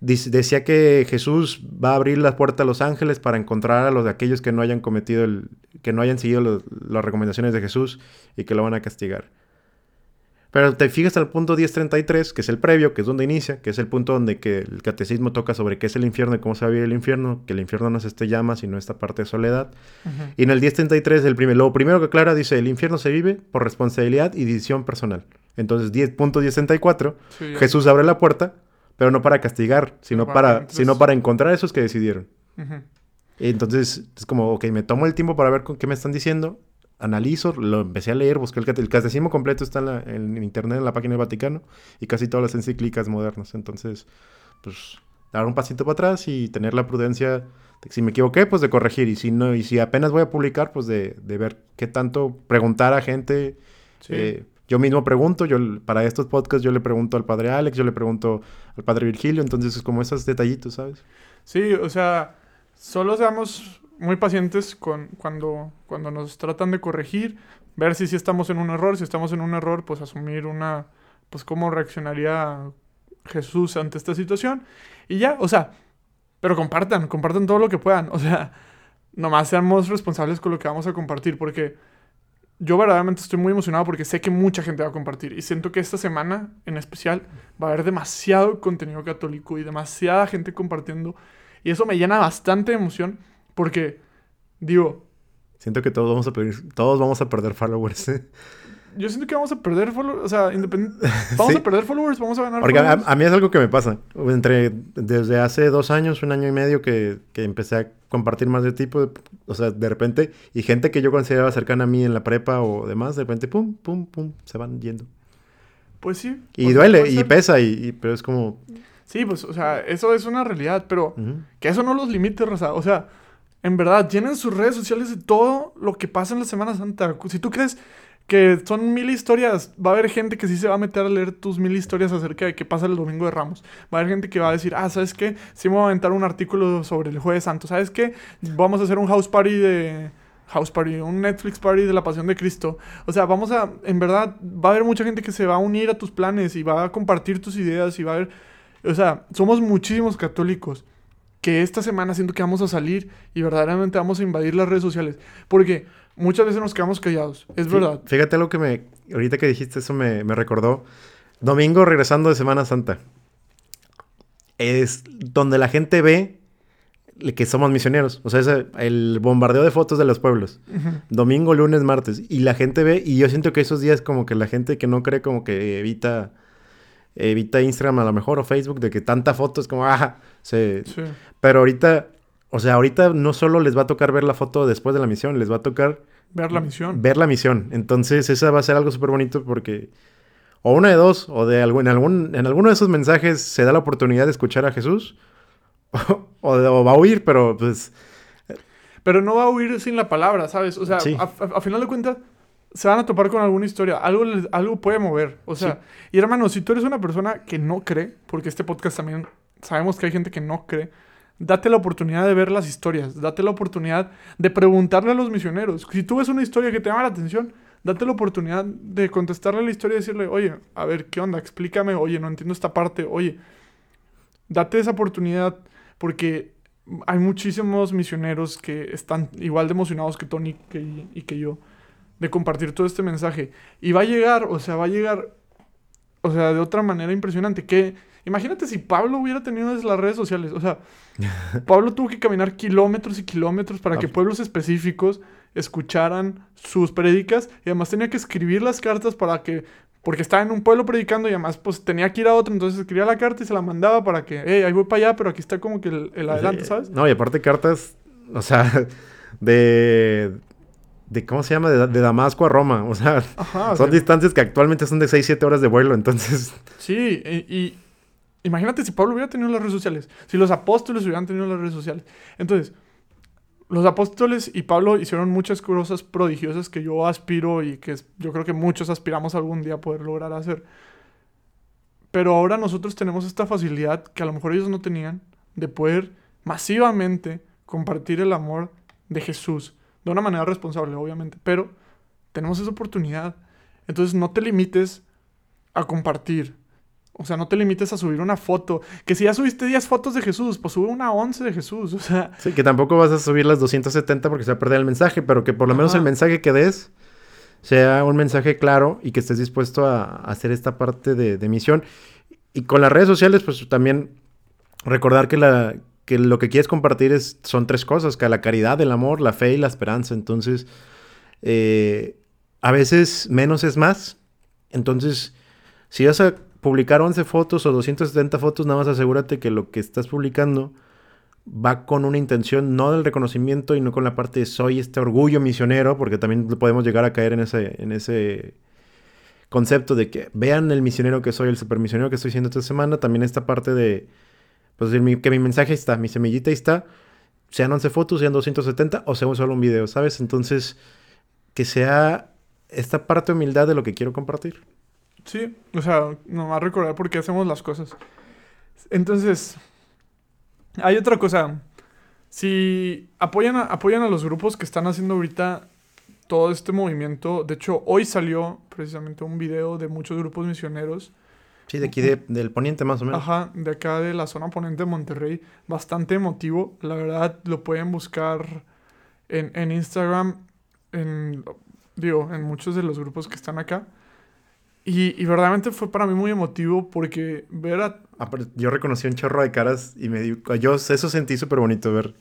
decía que Jesús va a abrir la puerta a los ángeles para encontrar a los de aquellos que no hayan cometido el, que no hayan seguido las recomendaciones de Jesús y que lo van a castigar. Pero te fijas al punto 1033, que es el previo, que es donde inicia, que es el punto donde que el catecismo toca sobre qué es el infierno y cómo se va a vivir el infierno, que el infierno no es este llama, sino esta parte de soledad. Y en el 1033, el primer, lo primero que aclara dice, el infierno se vive por responsabilidad y decisión personal. Entonces, 10.1034, Jesús abre la puerta, pero no para castigar, sino, para, sino para encontrar a esos que decidieron. Entonces, es como, ok, me tomo el tiempo para ver qué me están diciendo, analizo, lo empecé a leer, busqué el, el catecismo completo, está en, internet, en la página del Vaticano, y casi todas las encíclicas modernas. Entonces, pues, dar un pasito para atrás y tener la prudencia de que si me equivoqué, pues de corregir, y si no, y si apenas voy a publicar, pues de, ver qué tanto preguntar a gente. Eh, yo mismo pregunto, yo para estos podcasts yo le pregunto al padre Alex, yo le pregunto al padre Virgilio, entonces es como esos detallitos, ¿sabes? Sí, o sea, solo seamos muy pacientes con, cuando, cuando nos tratan de corregir, ver si, si estamos en un error, si estamos en un error, pues asumir una, pues cómo reaccionaría Jesús ante esta situación. Y ya, o sea, pero compartan, compartan todo lo que puedan. O sea, nomás seamos responsables con lo que vamos a compartir, porque yo verdaderamente estoy muy emocionado porque sé que mucha gente va a compartir. Y siento que esta semana en especial va a haber demasiado contenido católico y demasiada gente compartiendo. Y eso me llena bastante de emoción porque, digo... Siento que todos vamos a perder, todos vamos a perder followers. Yo siento que vamos a perder followers, o sea, independiente... Vamos a perder followers, vamos a ganar Porque a, mí es algo que me pasa. Entre, desde hace dos años, un año y medio que, que empecé a compartir más de tipo, o sea, de repente, y gente que yo consideraba cercana a mí en la prepa o demás, de repente, pum, pum, pum, se van yendo. Pues sí. Y duele, y pesa, y, pero es como... Sí, pues, o sea, eso es una realidad, pero que eso no los limite, Rosa. O sea, en verdad, llenen sus redes sociales de todo lo que pasa en la Semana Santa. Si tú crees que son mil historias, va a haber gente que sí se va a meter a leer tus mil historias acerca de qué pasa el domingo de Ramos. Va a haber gente que va a decir, ah, ¿sabes qué? Sí me voy a aventar un artículo sobre el Jueves Santo. ¿Sabes qué? Vamos a hacer un house party de... House Party, un Netflix Party de la Pasión de Cristo. O sea, vamos a, en verdad, va a haber mucha gente que se va a unir a tus planes y va a compartir tus ideas y va a haber, o sea, somos muchísimos católicos que esta semana siento que vamos a salir y verdaderamente vamos a invadir las redes sociales. Porque muchas veces nos quedamos callados, es verdad. Fíjate lo que me, ahorita que dijiste eso me, recordó. Domingo regresando de Semana Santa. Es donde la gente ve que somos misioneros. O sea, es el bombardeo de fotos de los pueblos. Domingo, lunes, martes. Y la gente ve, y yo siento que esos días como que la gente que no cree como que evita evita Instagram a lo mejor o Facebook de que tanta foto es como, ah, se... Pero ahorita, o sea, ahorita no solo les va a tocar ver la foto después de la misión, les va a tocar... Ver la misión. Ver la misión. Entonces, esa va a ser algo súper bonito porque... O una de dos, o de algún, en, algún, en alguno de esos mensajes se da la oportunidad de escuchar a Jesús, o, va a huir, pero pues... Pero no va a huir sin la palabra, ¿sabes? O sea, a, final de cuentas, se van a topar con alguna historia. Algo, algo puede mover. O sea, y hermano, si tú eres una persona que no cree, porque este podcast también sabemos que hay gente que no cree, date la oportunidad de ver las historias. Date la oportunidad de preguntarle a los misioneros. Si tú ves una historia que te llama la atención, date la oportunidad de contestarle la historia y decirle, oye, a ver, ¿qué onda? Explícame, oye, no entiendo esta parte, oye, date esa oportunidad porque hay muchísimos misioneros que están igual de emocionados que Tony y que yo de compartir todo este mensaje. Y va a llegar, o sea, va a llegar, o sea, de otra manera impresionante. Que imagínate si Pablo hubiera tenido desde las redes sociales. O sea, Pablo tuvo que caminar kilómetros y kilómetros para que pueblos específicos escucharan sus prédicas y además tenía que escribir las cartas para que porque estaba en un pueblo predicando y además pues tenía que ir a otro, entonces escribía la carta y se la mandaba para que, hey, ahí voy para allá, pero aquí está como que el, adelante, ¿sabes? No, y aparte cartas, o sea, de... de ¿Cómo se llama? De, Damasco a Roma, o sea, son distancias que actualmente son de 6, 7 horas de vuelo, entonces... Sí, y, imagínate si Pablo hubiera tenido las redes sociales, si los apóstoles hubieran tenido las redes sociales. Entonces, los apóstoles y Pablo hicieron muchas cosas prodigiosas que yo aspiro y que yo creo que muchos aspiramos algún día a poder lograr hacer. Pero ahora nosotros tenemos esta facilidad que a lo mejor ellos no tenían de poder masivamente compartir el amor de Jesús de una manera responsable, obviamente, pero tenemos esa oportunidad. Entonces no te limites a compartir, o sea, no te limites a subir una foto. Que si ya subiste 10 fotos de Jesús, pues sube una 11 de Jesús. O sea. Sí, que tampoco vas a subir las 270 porque se va a perder el mensaje, pero que por lo menos el mensaje que des sea un mensaje claro y que estés dispuesto a, hacer esta parte de, misión. Y con las redes sociales, pues también recordar que, la, que lo que quieres compartir es, son tres cosas: que la caridad, el amor, la fe y la esperanza. Entonces, eh, a veces menos es más. Entonces, si vas a publicar 11 fotos o 270 fotos, nada más asegúrate que lo que estás publicando va con una intención no del reconocimiento y no con la parte de soy este orgullo misionero, porque también podemos llegar a caer en ese, en ese concepto de que vean el misionero que soy, el supermisionero que estoy siendo esta semana, también esta parte de, pues, que mi mensaje está, mi semillita está, sean 11 fotos, sean 270 o sea solo un video, ¿sabes? Entonces, que sea esta parte humildad de lo que quiero compartir. Sí, o sea, nomás recordar por qué hacemos las cosas. Entonces, hay otra cosa. Si apoyan a, apoyan a los grupos que están haciendo ahorita todo este movimiento, de hecho, hoy salió precisamente un video de muchos grupos misioneros. Sí, de aquí del poniente más o menos. Ajá, de acá de la zona poniente de Monterrey. Bastante emotivo. La verdad, lo pueden buscar en, en Instagram, en, digo, en muchos de los grupos que están acá. Y, verdaderamente fue para mí muy emotivo porque ver a... Ah, yo reconocí un chorro de caras y me dio... Yo eso sentí súper bonito ver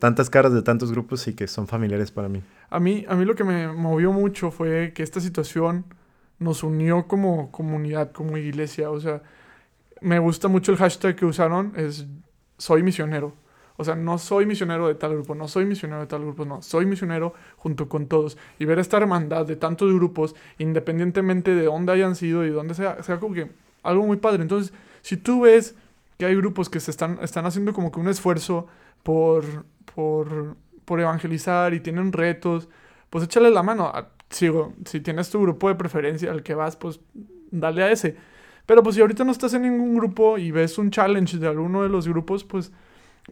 tantas caras de tantos grupos y que son familiares para mí. A mí, a mí lo que me movió mucho fue que esta situación nos unió como comunidad, como iglesia. O sea, me gusta mucho el hashtag que usaron, es soy misionero. O sea, no soy misionero de tal grupo, no soy misionero de tal grupo, no, soy misionero junto con todos. Y ver esta hermandad de tantos grupos, independientemente de dónde hayan sido y dónde sea, sea como que algo muy padre. Entonces, si tú ves que hay grupos que se están, están haciendo como que un esfuerzo por, por, por evangelizar y tienen retos, pues échale la mano. Ah, sigo, si tienes tu grupo de preferencia al que vas, pues dale a ese. Pero pues si ahorita no estás en ningún grupo y ves un challenge de alguno de los grupos, pues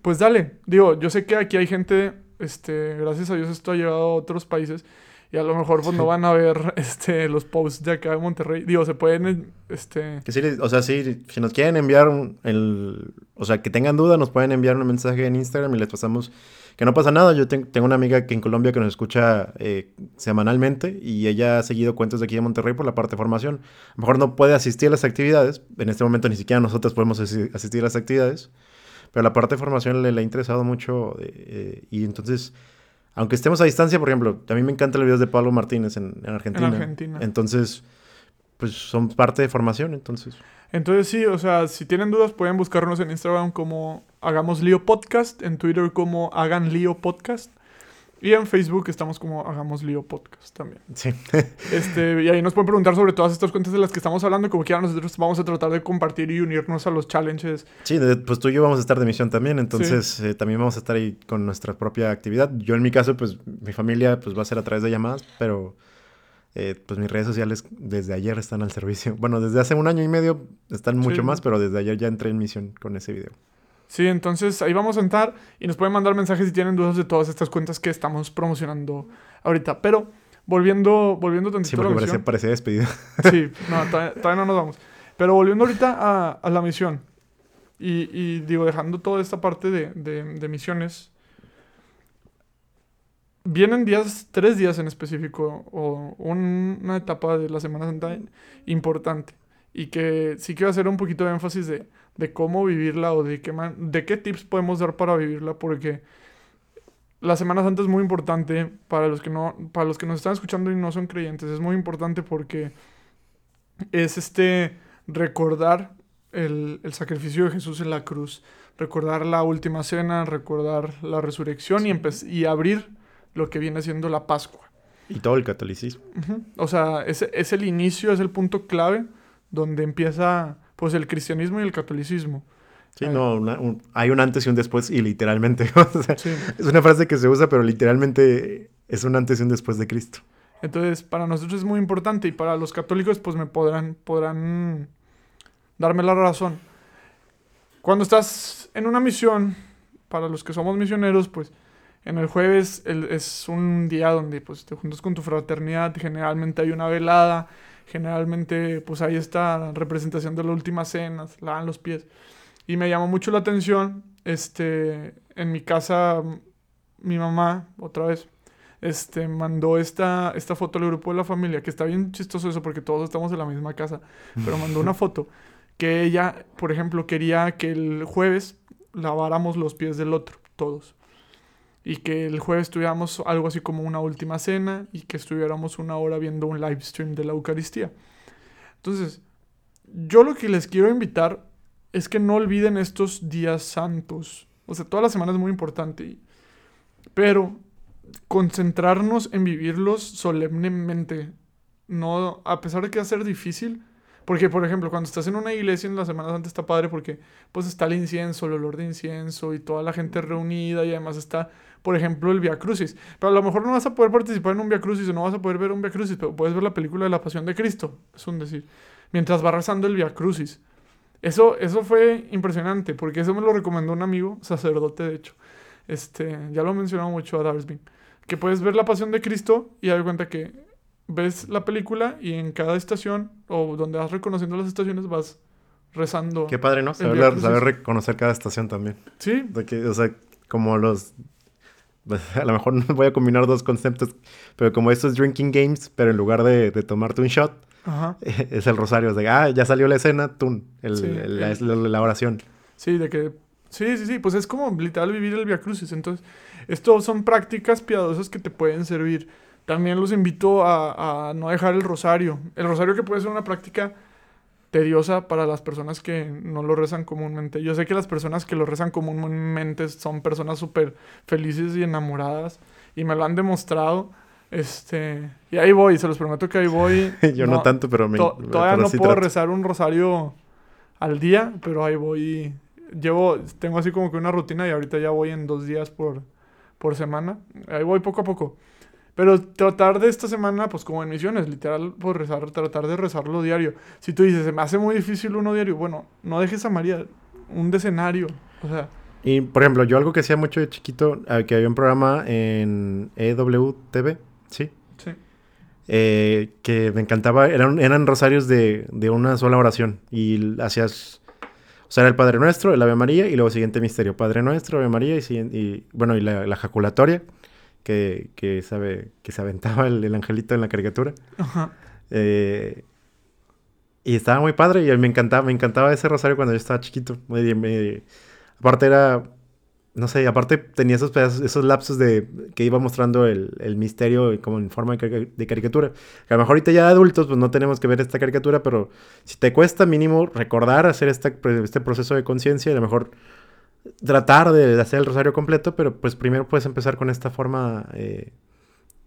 pues dale. Digo, yo sé que aquí hay gente, este, gracias a Dios esto ha llegado a otros países y a lo mejor pues no van a ver este los posts de acá de Monterrey. Digo, se pueden este que sí, o sea, sí, si nos quieren enviar el o sea, que tengan duda, nos pueden enviar un mensaje en Instagram y les pasamos que no pasa nada. Yo tengo una amiga que en Colombia que nos escucha eh, semanalmente y ella ha seguido cuentos de aquí de Monterrey por la parte de formación. A lo mejor no puede asistir a las actividades. En este momento ni siquiera nosotros podemos asistir a las actividades pero la parte de formación le, le ha interesado mucho eh, y entonces, aunque estemos a distancia, por ejemplo, a mí me encantan los videos de Pablo Martínez en, en Argentina. En Argentina. Entonces, pues son parte de formación, entonces. Entonces sí, o sea, si tienen dudas pueden buscarnos en Instagram como Hagamos Lío Podcast, en Twitter como Hagan Lío Podcast y en Facebook estamos como Hagamos Lío Podcast también. Sí. Este, y ahí nos pueden preguntar sobre todas estas cuentas de las que estamos hablando, como quieran nosotros vamos a tratar de compartir y unirnos a los challenges. Sí, pues tú y yo vamos a estar de misión también, entonces eh, también vamos a estar ahí con nuestra propia actividad. Yo en mi caso, pues mi familia pues va a ser a través de llamadas, pero eh, pues mis redes sociales desde ayer están al servicio. Bueno, desde hace un año y medio están mucho Sí. más, pero desde ayer ya entré en misión con ese video. Sí, entonces ahí vamos a entrar y nos pueden mandar mensajes si tienen dudas de todas estas cuentas que estamos promocionando ahorita. Pero volviendo, volviendo tantito Sí, a la porque misión. parecía, parecía despedido. Sí, no, todavía, todavía no nos vamos. Pero volviendo ahorita a, a la misión. Y, y digo, dejando toda esta parte de, de- de misiones. Vienen días, tres días en específico, o un- una etapa de la Semana Santa importante. Y que sí quiero hacer un poquito de énfasis de, de cómo vivirla o de qué, man- de qué tips podemos dar para vivirla, porque la Semana Santa es muy importante para los que no, para los que nos están escuchando y no son creyentes. Es muy importante porque es este recordar el, el sacrificio de Jesús en la cruz, recordar la última cena, recordar la resurrección y, empe- y abrir lo que viene siendo la Pascua. Y todo el catolicismo. Ujú. O sea, es, es el inicio, es el punto clave donde empieza pues el cristianismo y el catolicismo. Sí, no, una- un- hay un antes y un después y literalmente. o sea, Sí. es una frase que se usa, pero literalmente es un antes y un después de Cristo. Entonces, para nosotros es muy importante y para los católicos, pues me podrán, podrán darme la razón. Cuando estás en una misión, para los que somos misioneros, pues en el jueves el- es un día donde pues te juntas con tu fraternidad, generalmente hay una velada, generalmente pues hay esta representación de la última cena, se lavan los pies. Y me llamó mucho la atención, este, en mi casa, mi mamá, otra vez, este, mandó esta, esta foto al grupo de la familia, que está bien chistoso eso porque todos estamos en la misma casa, pero mandó una foto que ella, por ejemplo, quería que el jueves laváramos los pies del otro, todos. Y que el jueves tuviéramos algo así como una última cena y que estuviéramos una hora viendo un live stream de la Eucaristía. Entonces, yo lo que les quiero invitar es que no olviden estos días santos. O sea, toda la semana es muy importante. Pero concentrarnos en vivirlos solemnemente. No, a pesar de que va a ser difícil. Porque, por ejemplo, cuando estás en una iglesia en la Semana Santa está padre porque pues está el incienso, el olor de incienso y toda la gente reunida y además está, por ejemplo, el Via Crucis. Pero a lo mejor no vas a poder participar en un Via Crucis o no vas a poder ver un Via Crucis, pero puedes ver la película de la Pasión de Cristo, es un decir, mientras va rezando el Via Crucis. Eso, eso fue impresionante porque eso me lo recomendó un amigo, sacerdote de hecho. Este, ya lo he mencionado mucho a Darsby. Que puedes ver la Pasión de Cristo y dar cuenta que ves la película y en cada estación o donde vas reconociendo las estaciones vas rezando. Qué padre, ¿no? Saber, saber reconocer cada estación también. Sí, De que, o sea, como los... pues, A lo mejor no voy a combinar dos conceptos, pero como estos drinking games, pero en lugar de, de tomarte un shot, ajá. es el rosario. Es de, ah, ya salió la escena, tun, el- Sí, el- la, el- es la- la oración. Sí, de que. Sí, sí, sí. Pues es como literal vivir el Via Crucis. Entonces, esto son prácticas piadosas que te pueden servir. También los invito a, a no dejar el rosario. El rosario que puede ser una práctica tediosa para las personas que no lo rezan comúnmente. Yo sé que las personas que lo rezan comúnmente son personas súper felices y enamoradas. Y me lo han demostrado. Este. Y ahí voy, se los prometo que ahí voy. Yo no, tanto, pero me... To- todavía no sí puedo trato. rezar un rosario al día, pero ahí voy. Llevo, tengo así como que una rutina y ahorita ya voy en dos días por, por semana. Ahí voy poco a poco. Pero tratar de esta semana, pues como en misiones, literal, pues rezar, tratar de rezarlo diario. Si tú dices, se me hace muy difícil uno diario, bueno, no dejes a María un decenario. O sea, Y, por ejemplo, yo algo que hacía mucho de chiquito, eh, que había un programa en EWTV, ¿sí? sí. eh, que me encantaba, eran, eran rosarios de, de una sola oración y hacías, o sea, era el Padre Nuestro, el Ave María y luego siguiente misterio, Padre Nuestro, Ave María y, y, bueno, y la, la jaculatoria que, que, sabe, que se aventaba el, el angelito en la caricatura. Ajá. Eh, y estaba muy padre y me encantaba, me encantaba ese rosario cuando yo estaba chiquito. Me- me- Aparte era, no sé, aparte tenía esos pedazos, esos lapsos de que iba mostrando el, el misterio como en forma de, de caricatura. Que a lo mejor ahorita ya adultos, pues no tenemos que ver esta caricatura, pero si te cuesta mínimo recordar hacer esta, este proceso de conciencia, a lo mejor tratar de hacer el rosario completo, pero pues primero puedes empezar con esta forma eh,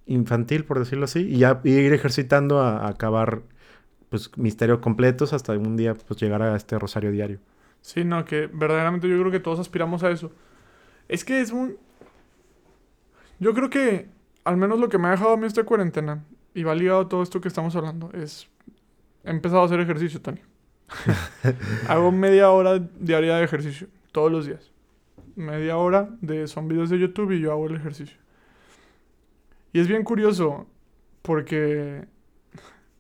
infantil, por decirlo así, y ya ir ejercitando a, a acabar pues misterios completos hasta un día pues llegar a este rosario diario. Sí, no, que verdaderamente yo creo que todos aspiramos a eso. Es que es un... Yo creo que al menos lo que me ha dejado a mí esta cuarentena y va ligado a todo esto que estamos hablando es... He empezado a hacer ejercicio, Tony. Hago media hora diaria de ejercicio, todos los días. Media hora de son videos de YouTube y yo hago el ejercicio. Y es bien curioso porque...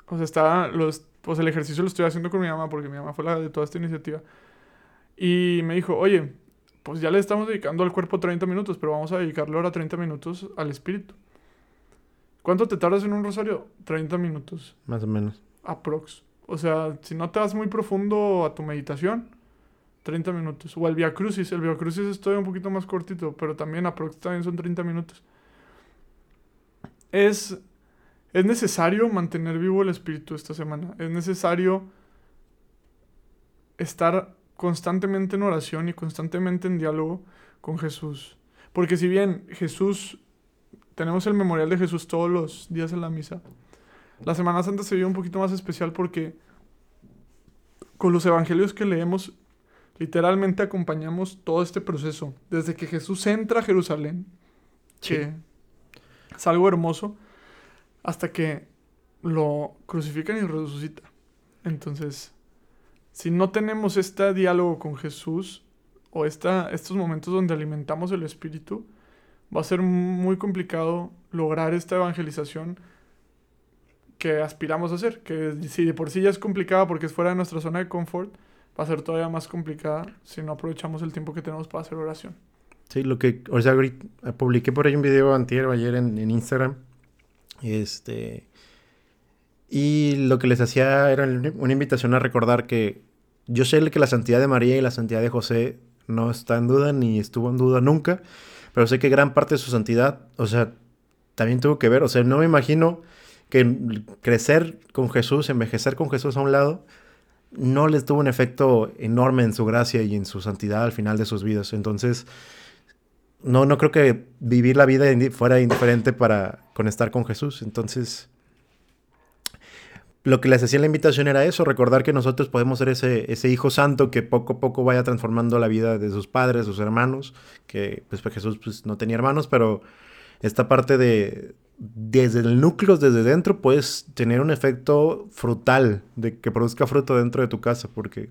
O sea, está... Los, pues el ejercicio lo estoy haciendo con mi mamá porque mi mamá fue la de toda esta iniciativa. Y me dijo, oye, pues ya le estamos dedicando al cuerpo 30 minutos, pero vamos a dedicarle ahora 30 minutos al espíritu. ¿Cuánto te tardas en un rosario? 30 minutos, Más o menos. aprox. O sea, si no te vas muy profundo a tu meditación, 30 minutos. O el Via Crucis, el Via Crucis es todavía un poquito más cortito, pero también aprox también son 30 minutos. Es, es necesario mantener vivo el espíritu esta semana. Es necesario estar constantemente en oración y constantemente en diálogo con Jesús. Porque si bien Jesús, tenemos el memorial de Jesús todos los días en la misa, la Semana Santa se vive un poquito más especial porque con los evangelios que leemos, literalmente acompañamos todo este proceso. Desde que Jesús entra a Jerusalén, Sí. que es algo hermoso, hasta que lo crucifican y resucita. Entonces, si no tenemos este diálogo con Jesús o esta, estos momentos donde alimentamos el espíritu, va a ser muy complicado lograr esta evangelización que aspiramos a hacer. Que si de por sí ya es complicada porque es fuera de nuestra zona de confort, va a ser todavía más complicada si no aprovechamos el tiempo que tenemos para hacer oración. Sí, lo que, o sea, ahorita publiqué por ahí un video antier o ayer en, en Instagram. Este. Y lo que les hacía era una invitación a recordar que yo sé que la santidad de María y la santidad de José no está en duda ni estuvo en duda nunca, pero sé que gran parte de su santidad, o sea, también tuvo que ver, o sea, no me imagino que crecer con Jesús, envejecer con Jesús a un lado, no les tuvo un efecto enorme en su gracia y en su santidad al final de sus vidas. Entonces, no, no creo que vivir la vida fuera indiferente para con estar con Jesús. Entonces, lo que les hacía la invitación era eso, recordar que nosotros podemos ser ese, ese hijo santo que poco a poco vaya transformando la vida de sus padres, sus hermanos, que pues, pues Jesús pues, no tenía hermanos, pero esta parte de desde el núcleo, desde dentro, puedes tener un efecto frutal, de que produzca fruto dentro de tu casa, porque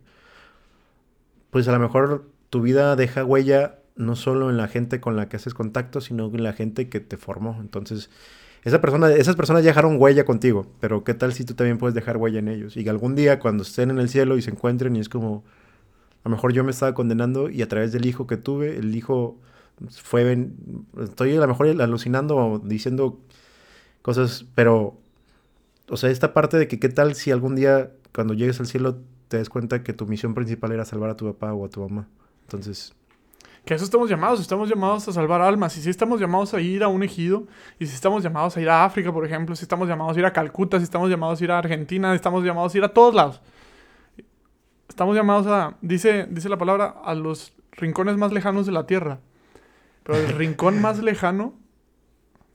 pues a lo mejor tu vida deja huella no solo en la gente con la que haces contacto, sino en la gente que te formó. Entonces, esa persona, esas personas ya dejaron huella contigo, pero ¿qué tal si tú también puedes dejar huella en ellos? Y que algún día cuando estén en el cielo y se encuentren y es como, a lo mejor yo me estaba condenando y a través del hijo que tuve, el hijo fue, estoy a lo mejor alucinando o diciendo cosas, pero, o sea, esta parte de que qué tal si algún día cuando llegues al cielo te das cuenta que tu misión principal era salvar a tu papá o a tu mamá. Entonces... Que a eso estamos llamados, estamos llamados a salvar almas, y si estamos llamados a ir a un ejido, y si estamos llamados a ir a África, por ejemplo, si estamos llamados a ir a Calcuta, si estamos llamados a ir a Argentina, estamos llamados a ir a todos lados. Estamos llamados a, dice, dice la palabra, a los rincones más lejanos de la tierra. Pero el rincón más lejano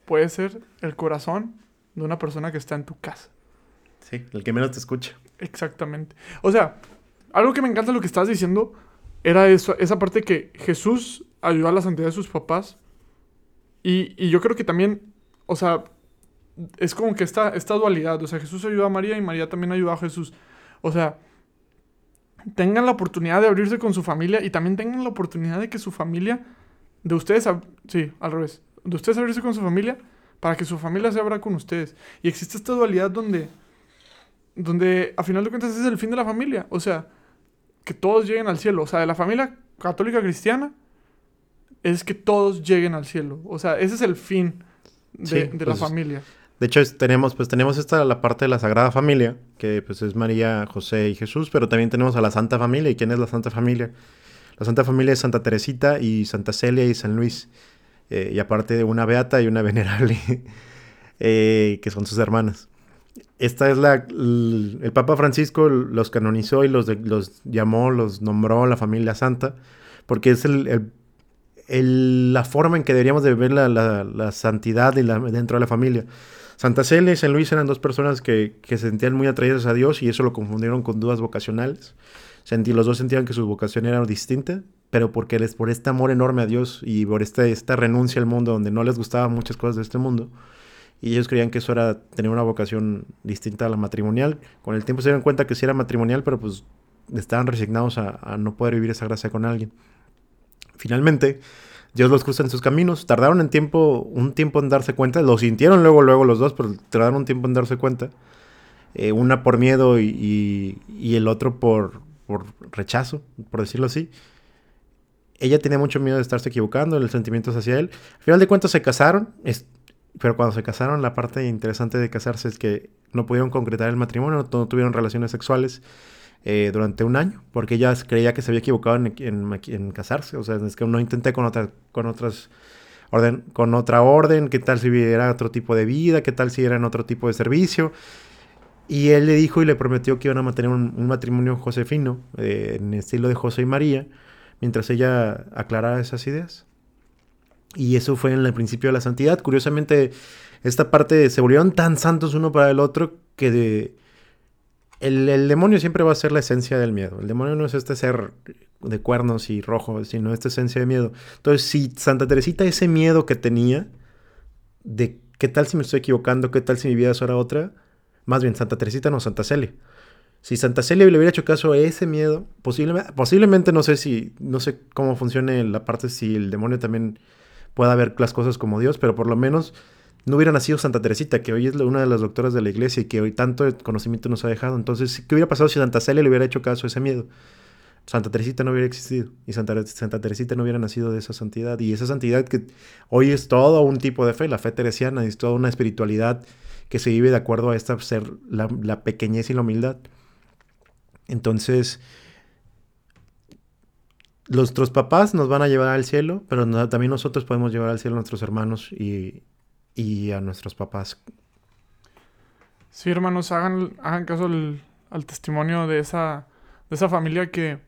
puede ser el corazón de una persona que está en tu casa. Sí, el que menos te escucha. Exactamente. O sea, algo que me encanta lo que estás diciendo era eso, esa parte que Jesús ayudó a la santidad de sus papás. Y, y yo creo que también, o sea, es como que esta, esta dualidad. O sea, Jesús ayudó a María y María también ayudó a Jesús. O sea, tengan la oportunidad de abrirse con su familia y también tengan la oportunidad de que su familia, de ustedes, sí, al revés, de ustedes abrirse con su familia para que su familia se abra con ustedes. Y existe esta dualidad donde, donde a final de cuentas es el fin de la familia. O sea, que todos lleguen al cielo. O sea, de la familia católica cristiana es que todos lleguen al cielo. O sea, ese es el fin de, Sí, de la pues, familia. De hecho, tenemos, pues tenemos esta la parte de la Sagrada Familia, que pues es María, José y Jesús, pero también tenemos a la Santa Familia. ¿Y quién es la Santa Familia? La Santa Familia es Santa Teresita y Santa Celia y San Luis. Eh, y aparte de una beata y una venerable, eh, que son sus hermanas. Esta es la... El, Papa Francisco los canonizó y los, los llamó, los nombró la familia santa, porque es el, la forma en que deberíamos de ver la, la, santidad dentro de la familia. Santa Celia y San Luis eran dos personas que, que, se sentían muy atraídas a Dios y eso lo confundieron con dudas vocacionales. Sentí, los dos sentían que su vocación era distinta, pero porque les, por este amor enorme a Dios y por este, esta renuncia al mundo donde no les gustaban muchas cosas de este mundo, y ellos creían que eso era tener una vocación distinta a la matrimonial. Con el tiempo se dieron cuenta que sí era matrimonial, pero pues estaban resignados a, no poder vivir esa gracia con alguien. Finalmente, Dios los cruza en sus caminos. Tardaron en tiempo, un tiempo en darse cuenta. Lo sintieron luego, luego los dos, pero tardaron un tiempo en darse cuenta. Eh, una por miedo y, y, el otro por, por, rechazo, por decirlo así. Ella tenía mucho miedo de estarse equivocando, los sentimientos hacia él. Al final de cuentas se casaron, pero cuando se casaron la parte interesante de casarse es que no pudieron concretar el matrimonio, no tuvieron relaciones sexuales. Eh, durante un año, porque ella creía que se había equivocado en, en, casarse. O sea, es que no intenté con, otra, con otras orden, con otra orden, qué tal si era otro tipo de vida, qué tal si era en otro tipo de servicio. Y él le dijo y le prometió que iban a mantener un, matrimonio josefino, eh, en estilo de José y María, mientras ella aclarara esas ideas. Y eso fue en el principio de la santidad. Curiosamente, esta parte se volvieron tan santos uno para el otro que de, el, demonio siempre va a ser la esencia del miedo. El demonio no es este ser de cuernos y rojo, sino esta esencia de miedo. Entonces, si Santa Teresita ese miedo que tenía de qué tal si me estoy equivocando, qué tal si mi vida es ahora otra, más bien Santa Teresita no Santa Celia. Si Santa Celia le hubiera hecho caso a ese miedo, posiblemente, posiblemente no sé si, no sé cómo funcione la parte si el demonio también pueda ver las cosas como Dios, pero por lo menos no hubiera nacido Santa Teresita, que hoy es una de las doctoras de la iglesia y que hoy tanto conocimiento nos ha dejado. Entonces, ¿qué hubiera pasado si Santa Celia le hubiera hecho caso a ese miedo? Santa Teresita no hubiera existido y Santa, Santa Teresita no hubiera nacido de esa santidad. Y esa santidad que hoy es todo un tipo de fe, la fe teresiana, es toda una espiritualidad que se vive de acuerdo a esta ser la, la pequeñez y la humildad. Entonces, nuestros papás nos van a llevar al cielo, pero también nosotros podemos llevar al cielo a nuestros hermanos y, y a nuestros papás. Sí, hermanos, hagan, hagan caso al, testimonio de esa, de esa familia que,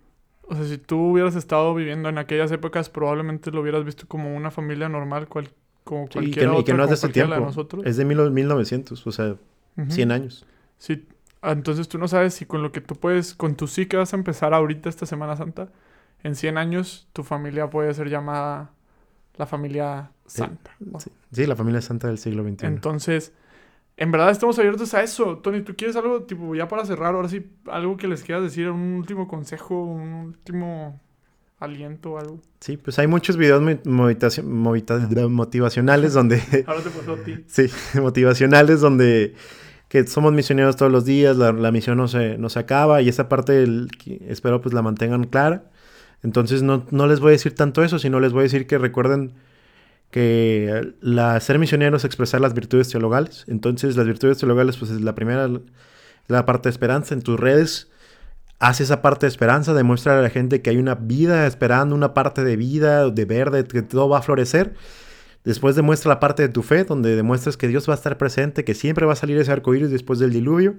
o sea, si tú hubieras estado viviendo en aquellas épocas, probablemente lo hubieras visto como una familia normal, cual, como cualquier y que, no es de ese tiempo. Es de 1900, o sea, 100 años. Sí, ah, entonces tú no sabes si con lo que tú puedes, con tu sí que vas a empezar ahorita esta Semana Santa, en 100 años tu familia puede ser llamada la familia santa. Sí. la familia santa del siglo XXI. Entonces, en verdad estamos abiertos a eso. Tony, ¿tú quieres algo, tipo, ya para cerrar, ahora sí, algo que les quieras decir, un último consejo, un último aliento o algo? Sí, pues hay muchos videos motivacionales donde... ahora te pasó a ti. Sí, motivacionales donde que somos misioneros todos los días, la, misión no se, no se acaba y esa parte espero pues la mantengan clara. Entonces no, les voy a decir tanto eso, sino les voy a decir que recuerden que la, ser misionero es expresar las virtudes teologales. Entonces las virtudes teologales, pues es la primera, la parte de esperanza. En tus redes, haz esa parte de esperanza, demuestra a la gente que hay una vida esperando, una parte de vida, de verde, que todo va a florecer. Después demuestra la parte de tu fe, donde demuestras que Dios va a estar presente, que siempre va a salir ese arco iris después del diluvio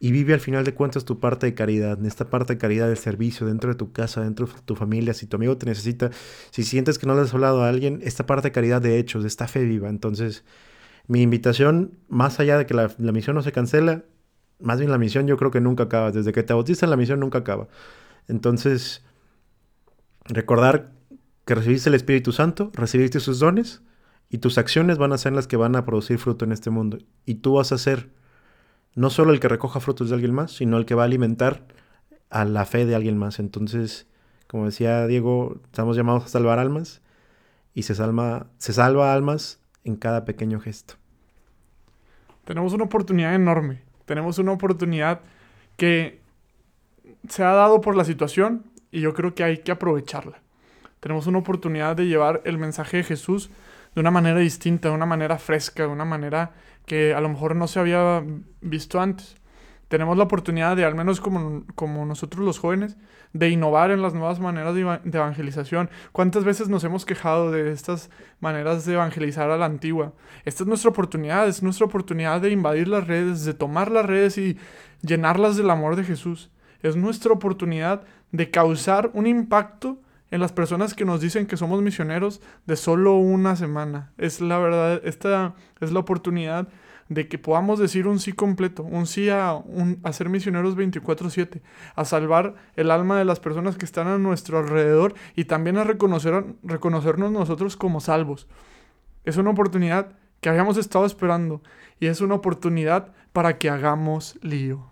y vive al final de cuentas tu parte de caridad, esta parte de caridad del servicio, dentro de tu casa, dentro de tu familia, si tu amigo te necesita, si sientes que no le has hablado a alguien, esta parte de caridad de hechos, de esta fe viva. Entonces, mi invitación, más allá de que la, misión no se cancela, más bien la misión yo creo que nunca acaba, desde que te bautizan la misión nunca acaba. Entonces, recordar que recibiste el Espíritu Santo, recibiste sus dones y tus acciones van a ser las que van a producir fruto en este mundo. Y tú vas a ser no solo el que recoja frutos de alguien más, sino el que va a alimentar a la fe de alguien más. Entonces, como decía Diego, estamos llamados a salvar almas y se salva, se salva almas en cada pequeño gesto. Tenemos una oportunidad enorme. Tenemos una oportunidad que se ha dado por la situación y yo creo que hay que aprovecharla. Tenemos una oportunidad de llevar el mensaje de Jesús de una manera distinta, de una manera fresca, de una manera que a lo mejor no se había visto antes. Tenemos la oportunidad de, al menos como, como nosotros los jóvenes, de innovar en las nuevas maneras de, evangelización. ¿Cuántas veces nos hemos quejado de estas maneras de evangelizar a la antigua? Esta es nuestra oportunidad, es nuestra oportunidad de invadir las redes, de tomar las redes y llenarlas del amor de Jesús. Es nuestra oportunidad de causar un impacto en las personas que nos dicen que somos misioneros de solo una semana. Es la verdad, esta es la oportunidad de que podamos decir un sí completo, un sí a, un, ser misioneros 24/7, a salvar el alma de las personas que están a nuestro alrededor y también a reconocer, reconocernos nosotros como salvos. Es una oportunidad que habíamos estado esperando y es una oportunidad para que hagamos lío.